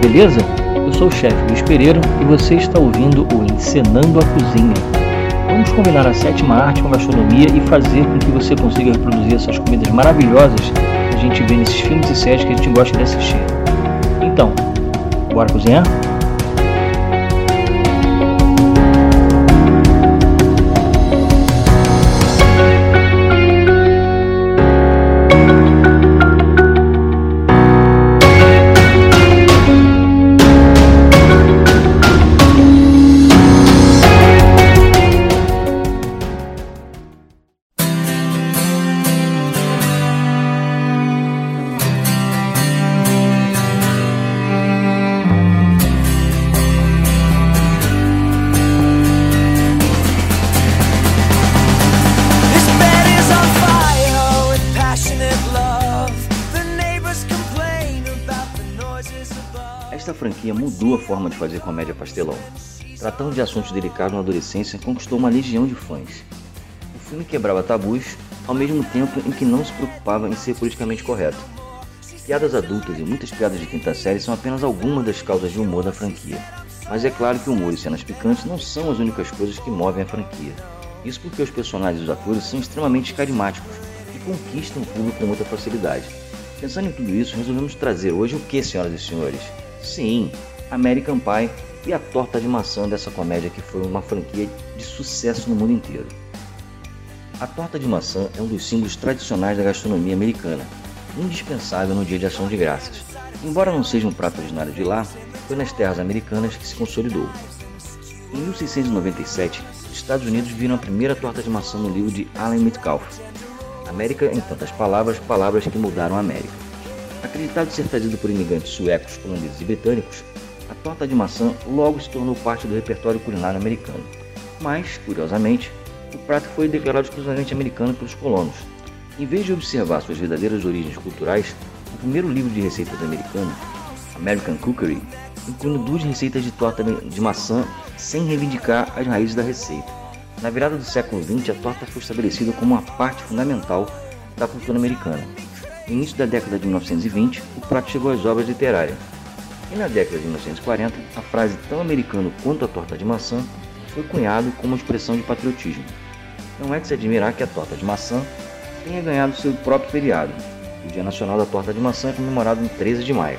beleza? Eu sou o chefe Luiz Pereira e você está ouvindo o Encenando a Cozinha. Vamos combinar a sétima arte com a gastronomia e fazer com que você consiga reproduzir essas comidas maravilhosas que a gente vê nesses filmes e séries que a gente gosta de assistir. Então, bora cozinhar? Mudou a forma de fazer comédia pastelão. Tratando de assuntos delicados na adolescência, conquistou uma legião de fãs. O filme quebrava tabus, ao mesmo tempo em que não se preocupava em ser politicamente correto. Piadas adultas e muitas piadas de quinta série são apenas algumas das causas de humor da franquia. Mas é claro que o humor e cenas picantes não são as únicas coisas que movem a franquia. Isso porque os personagens e os atores são extremamente carismáticos e conquistam o público com muita facilidade. Pensando em tudo isso, resolvemos trazer hoje o que, senhoras e senhores? Sim, American Pie e a torta de maçã dessa comédia que foi uma franquia de sucesso no mundo inteiro. A torta de maçã é um dos símbolos tradicionais da gastronomia americana, indispensável no dia de ação de graças. Embora não seja um prato originário de lá, foi nas terras americanas que se consolidou. Em 1697, os Estados Unidos viram a primeira torta de maçã no livro de Allen Metcalf. América, em tantas palavras, palavras que mudaram a América. Acreditado ser trazido por imigrantes suecos, holandeses e britânicos, a torta de maçã logo se tornou parte do repertório culinário americano. Mas, curiosamente, o prato foi declarado exclusivamente americano pelos colonos. Em vez de observar suas verdadeiras origens culturais, o primeiro livro de receitas americano, American Cookery, inclui duas receitas de torta de maçã sem reivindicar as raízes da receita. Na virada do século XX, a torta foi estabelecida como uma parte fundamental da cultura americana. No início da década de 1920, o prato chegou às obras literárias. E na década de 1940, a frase tão americana quanto a torta de maçã foi cunhado como expressão de patriotismo. Não é de se admirar que a torta de maçã tenha ganhado seu próprio feriado. O Dia Nacional da Torta de Maçã é comemorado em 13 de maio.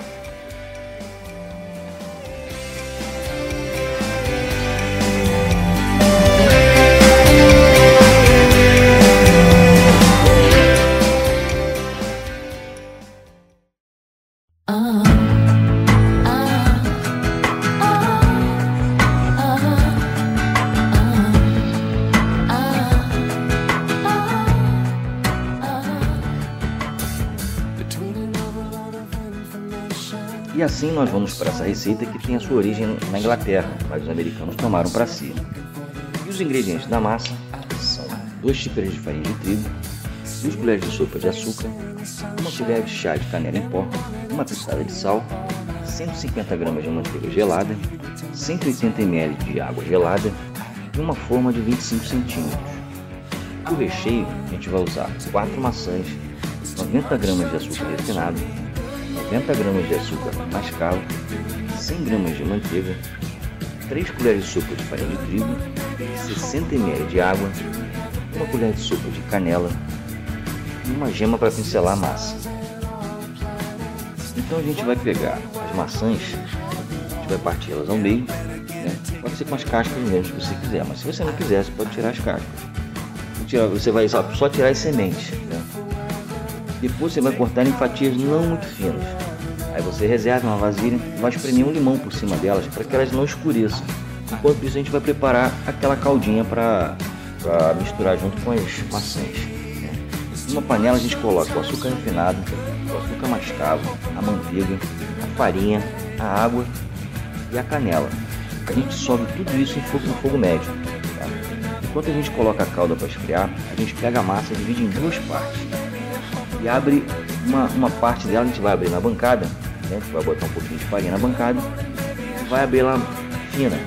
E assim nós vamos para essa receita que tem a sua origem na Inglaterra, mas os americanos tomaram para si. E os ingredientes da massa são 2 xícaras de farinha de trigo, 2 colheres de sopa de açúcar, uma colher de chá de canela em pó, uma pitada de sal, 150 gramas de manteiga gelada, 180 ml de água gelada e uma forma de 25 centímetros. O recheio a gente vai usar 4 maçãs, 90 gramas de açúcar refinado, 90 gramas de açúcar mascavo, 100 gramas de manteiga, 3 colheres de sopa de farinha de trigo, 60 ml de água, uma colher de sopa de canela e uma gema para pincelar a massa. Então a gente vai pegar as maçãs, a gente vai parti-las ao meio, né? pode ser com as cascas mesmo se você quiser, mas se você não quiser, você pode tirar as cascas. Você vai só tirar as sementes. Né? Depois você vai cortar em fatias não muito finas. Você reserva uma vasilha e vai espremer um limão por cima delas para que elas não escureçam. Enquanto isso a gente vai preparar aquela caldinha para misturar junto com as maçãs. Numa panela a gente coloca o açúcar refinado, o açúcar mascavo, a manteiga, a farinha, a água e a canela. A gente sobe tudo isso em fogo, em fogo médio. tá? Enquanto a gente coloca a calda para esfriar, a gente pega a massa e divide em duas partes e abre uma, uma parte dela, a gente vai abrir na bancada, né? vai botar um pouquinho de farinha na bancada vai abrir ela fina.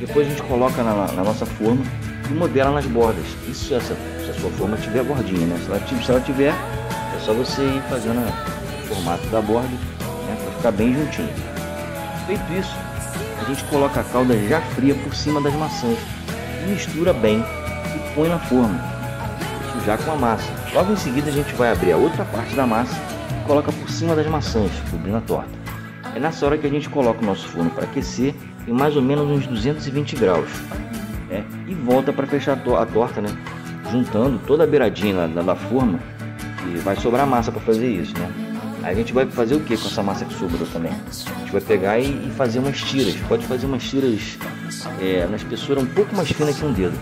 Depois a gente coloca na, na nossa forma e modela nas bordas. Isso se, essa, se a sua forma tiver bordinha, né? Se ela, se ela tiver, é só você ir fazendo o formato da borda, né? Para ficar bem juntinho. Feito isso, a gente coloca a calda já fria por cima das maçãs e mistura bem e põe na forma, isso já com a massa. Logo em seguida a gente vai abrir a outra parte da massa coloca por cima das maçãs, cobrindo a torta. É nessa hora que a gente coloca o nosso forno para aquecer em mais ou menos uns 220 graus né? e volta para fechar a torta, né? juntando toda a beiradinha da, da forma e vai sobrar massa para fazer isso, né? Aí a gente vai fazer o que com essa massa que sobrou também? A gente vai pegar e, e fazer umas tiras. Pode fazer umas tiras é, na espessura um pouco mais fina que um dedo.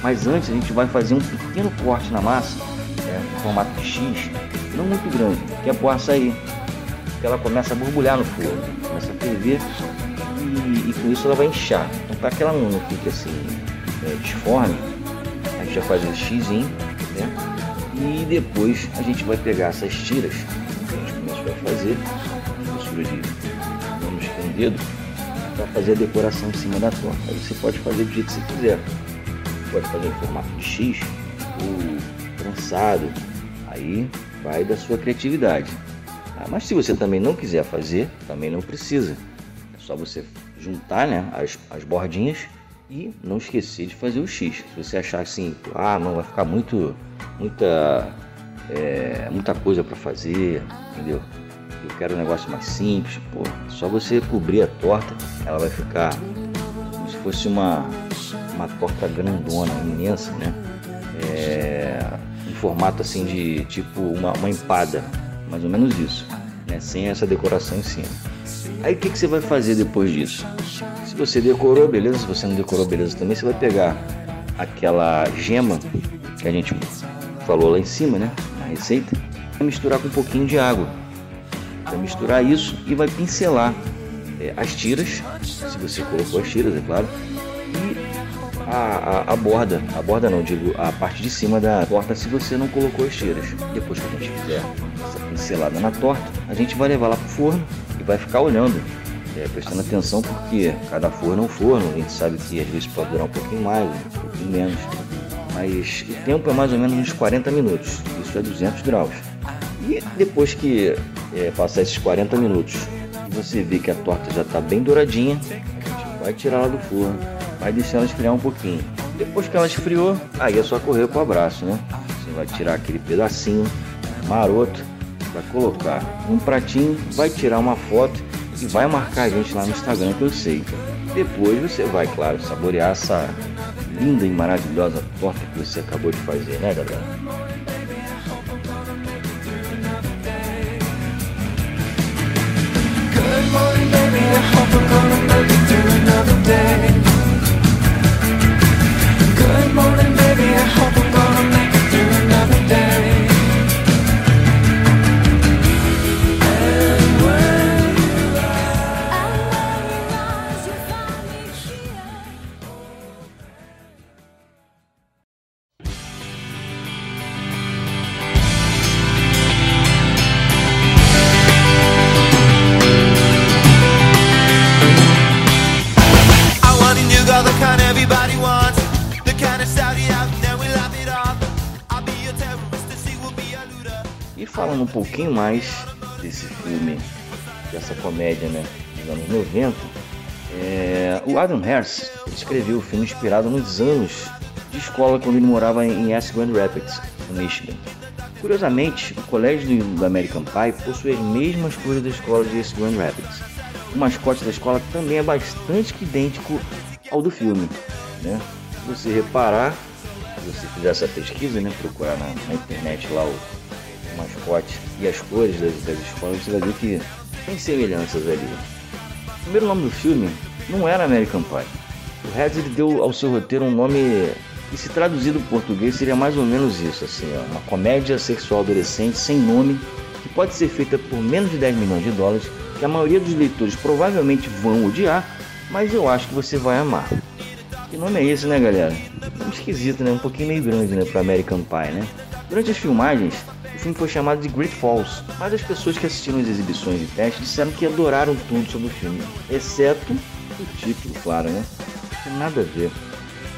Mas antes a gente vai fazer um pequeno corte na massa, é, em formato de X, não muito grande, que é pro açaí. Que ela começa a borbulhar no forno, começa a ferver e, e com isso ela vai inchar. Então para que ela não fique assim é, disforme, a gente vai fazer o X, né? E depois a gente vai pegar essas tiras que a gente começou a fazer, espessura de menos que um dedo, para fazer a decoração em cima da torta. Aí você pode fazer do jeito que você quiser. Pode fazer em formato de X ou trançado. Aí vai da sua criatividade. Ah, mas se você também não quiser fazer, também não precisa. É só você juntar né, as, as bordinhas e não esquecer de fazer o X. Se você achar assim, ah, não vai ficar muito, muita, é, muita coisa para fazer, entendeu? Eu quero um negócio mais simples, pô, só você cobrir a torta, ela vai ficar como se fosse uma, uma torta grandona, imensa, né? É, formato assim de tipo uma, uma empada, mais ou menos isso, né? Sem essa decoração em cima. Aí o que, que você vai fazer depois disso? Se você decorou, beleza. Se você não decorou, beleza também. Você vai pegar aquela gema que a gente falou lá em cima, né? Na receita. Vai misturar com um pouquinho de água. Vai misturar isso e vai pincelar é, as tiras, se você colocou as tiras, é claro. A, a, a, borda, a borda não, digo a parte de cima da torta se você não colocou as tiras. Depois que a gente fizer essa pincelada na torta, a gente vai levar lá pro forno e vai ficar olhando, é, prestando atenção porque cada forno é um forno, a gente sabe que às vezes pode durar um pouquinho mais, um pouquinho menos, mas o tempo é mais ou menos uns 40 minutos, isso é 200 graus. E depois que é, passar esses 40 minutos e você vê que a torta já está bem douradinha, a gente vai tirar ela do forno, vai deixar ela esfriar um pouquinho. Depois que ela esfriou, aí é só correr para o abraço, né? Você vai tirar aquele pedacinho maroto vai colocar um pratinho, vai tirar uma foto e vai marcar a gente lá no Instagram que eu sei. Depois você vai, claro, saborear essa linda e maravilhosa torta que você acabou de fazer, né, galera? Good morning, baby. I hope gonna falando um pouquinho mais desse filme, dessa comédia né, dos anos 90, é, o Adam Harris escreveu o filme inspirado nos anos de escola quando ele morava em East Grand Rapids, no Michigan. Curiosamente, o colégio do American Pie possui as mesmas cores da escola de East Grand Rapids. O mascote da escola também é bastante idêntico ao do filme. Né? Se você reparar, se você fizer essa pesquisa, né, procurar na, na internet lá o mascote e as cores das, das escolas, você vai ver que tem semelhanças ali. O primeiro nome do filme não era American Pie. O Reds deu ao seu roteiro um nome que, se traduzido para português, seria mais ou menos isso: assim, ó, uma comédia sexual adolescente sem nome que pode ser feita por menos de 10 milhões de dólares, que a maioria dos leitores provavelmente vão odiar, mas eu acho que você vai amar. Que nome é esse, né, galera? Nome esquisito, né? Um pouquinho meio grande, né, para American Pie, né? Durante as filmagens, filme foi chamado de Great Falls, mas as pessoas que assistiram as exibições de teste disseram que adoraram tudo sobre o filme, exceto o título, claro, né? Não tem nada a ver.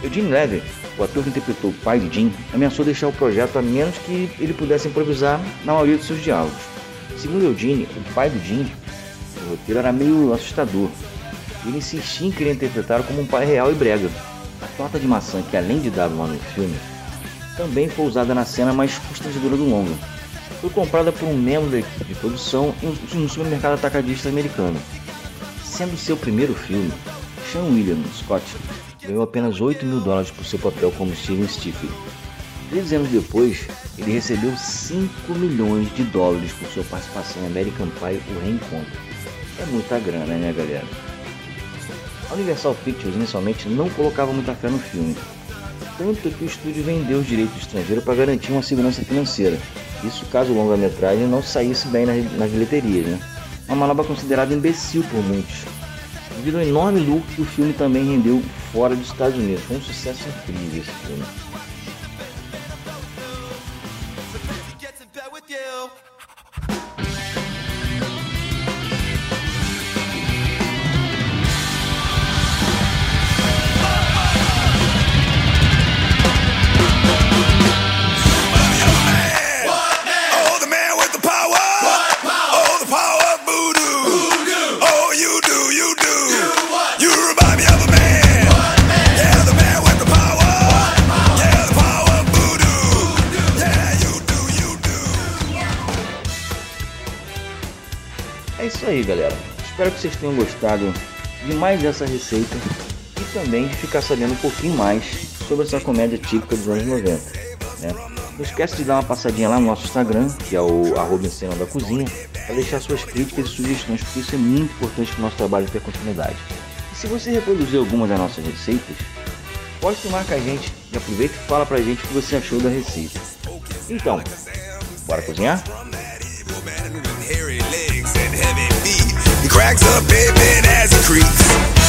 Eugene Levy, o ator que interpretou o pai de Jim, ameaçou deixar o projeto a menos que ele pudesse improvisar na maioria dos seus diálogos. Segundo Eugene, o pai do Jim, o roteiro era meio assustador. Ele insistia em querer interpretar como um pai real e brega. A torta de maçã, que além de dar nome ao filme, também foi usada na cena mais constrangedora do longa. Foi comprada por um membro da equipe de produção em um supermercado atacadista americano. Sendo seu primeiro filme, Sean William Scott ganhou apenas 8 mil dólares por seu papel como Steven Stifler. Três anos depois, ele recebeu 5 milhões de dólares por sua participação em American Pie O Reencontro. É muita grana, né, galera? A Universal Pictures inicialmente não colocava muita fé no filme, tanto que o estúdio vendeu os direitos estrangeiros para garantir uma segurança financeira. Isso caso o longa-metragem não saísse bem nas, bilheterias, né? Uma manobra considerada imbecil por muitos, devido ao enorme lucro que o filme também rendeu fora dos Estados Unidos. Foi um sucesso incrível esse filme. É isso aí, galera. Espero que vocês tenham gostado de mais dessa receita e também de ficar sabendo um pouquinho mais sobre essa comédia típica dos anos 90. Né? Não esquece de dar uma passadinha lá no nosso Instagram, que é o arroba Encenando a Cozinha, para deixar suas críticas e sugestões, porque isso é muito importante para o nosso trabalho ter continuidade. E se você reproduzir alguma das nossas receitas, poste e marca a gente e aproveita e fala pra gente o que você achou da receita. Então, bora cozinhar? Cracks up baby as he creaks.